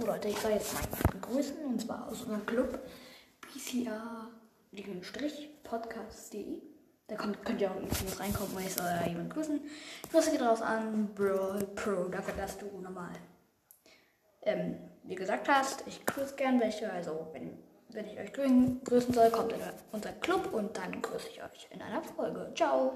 So Leute, ich soll jetzt mal jemanden grüßen und zwar aus unserem Club bca-podcast.de. Da kommt, könnt ihr auch übrigens reinkommen, weil ich soll ja jemanden grüßen. Grüße geht raus an Bro Pro, dafür dass du nochmal ähm, wie gesagt hast, ich grüße gern welche, also wenn, wenn ich euch grüßen soll, kommt in unser Club und dann grüße ich euch in einer Folge. Ciao!